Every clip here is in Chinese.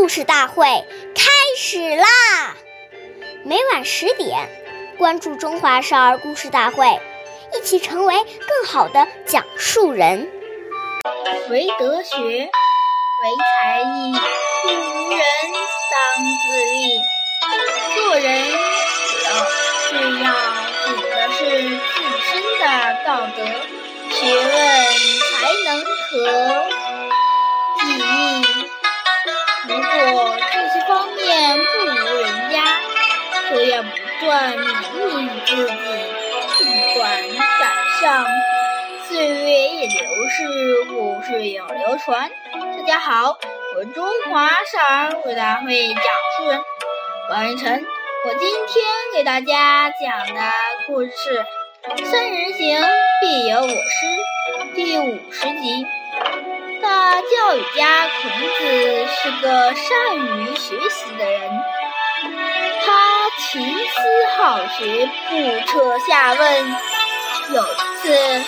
故事大会开始啦！每晚十点，关注《中华少儿故事大会》，一起成为更好的讲述人。唯德学，唯才艺，不如人，当自立。做人主要最要紧的是自身的道德、学问、才能和要不断勉励自己，尽管赶上。岁月易流逝，故事永流传。大家好，我是中华少儿故事大会讲述人王一晨。我今天给大家讲的。故事是《三人行，必有我师》第五十集。大教育家孔子是个善于学习的。人，勤思好学，不耻下问。有一次，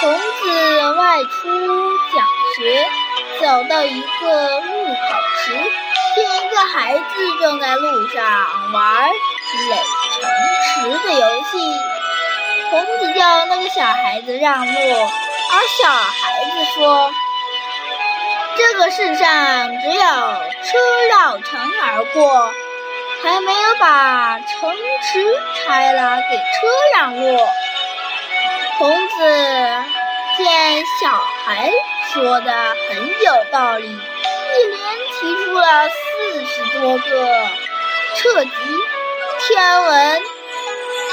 孔子外出讲学，走到一个路口时，见一个孩子正在路上玩垒城池的游戏。孔子叫那个小孩子让路，而小孩子说。这个世上只有车绕城而过，还没有把城池拆了给车让路。孔子见小孩说的很有道理，一连提出了四十多个涉及天文、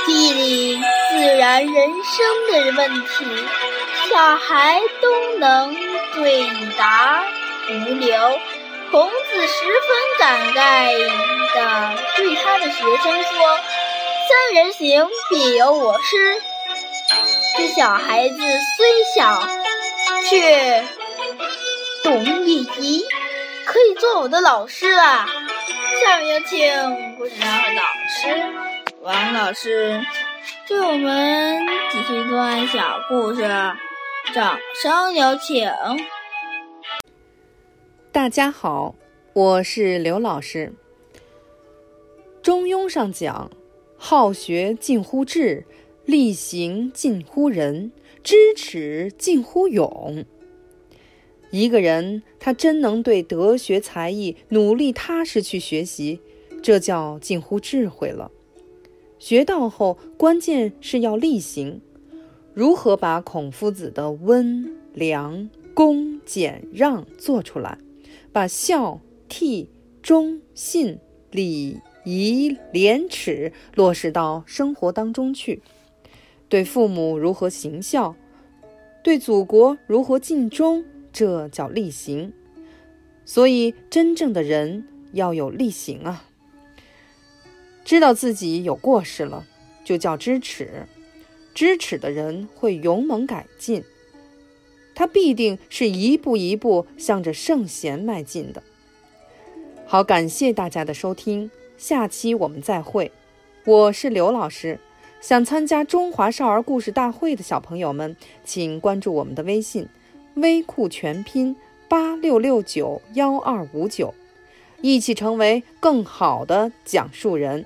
地理、自然、人生的问题，小孩都能对答。如流，孔子十分感慨地对他的学生说：“三人行，必有我师。”这小孩子虽小，却懂礼仪，可以做我的老师了！下面有请故事大会导师王老师对我们继续段小故事，掌声有请。大家好，我是刘老师。中庸上讲：“好学近乎智，力行近乎仁，知耻近乎勇。”一个人他真能对德学才艺努力踏实去学习，这叫近乎智慧了。学到后，关键是要力行。如何把孔夫子的温良恭俭让做出来？把孝悌忠信礼仪廉耻落实到生活当中去，对父母如何行孝，对祖国如何尽忠，这叫力行。所以，真正的人要有力行啊！知道自己有过失了，就叫知耻。知耻的人会勇猛改进。他必定是一步一步向着圣贤迈进的。好，感谢大家的收听，下期我们再会。我是刘老师，想参加中华少儿故事大会的小朋友们，请关注我们的微信“微库全拼八六六九幺二五九”，一起成为更好的讲述人。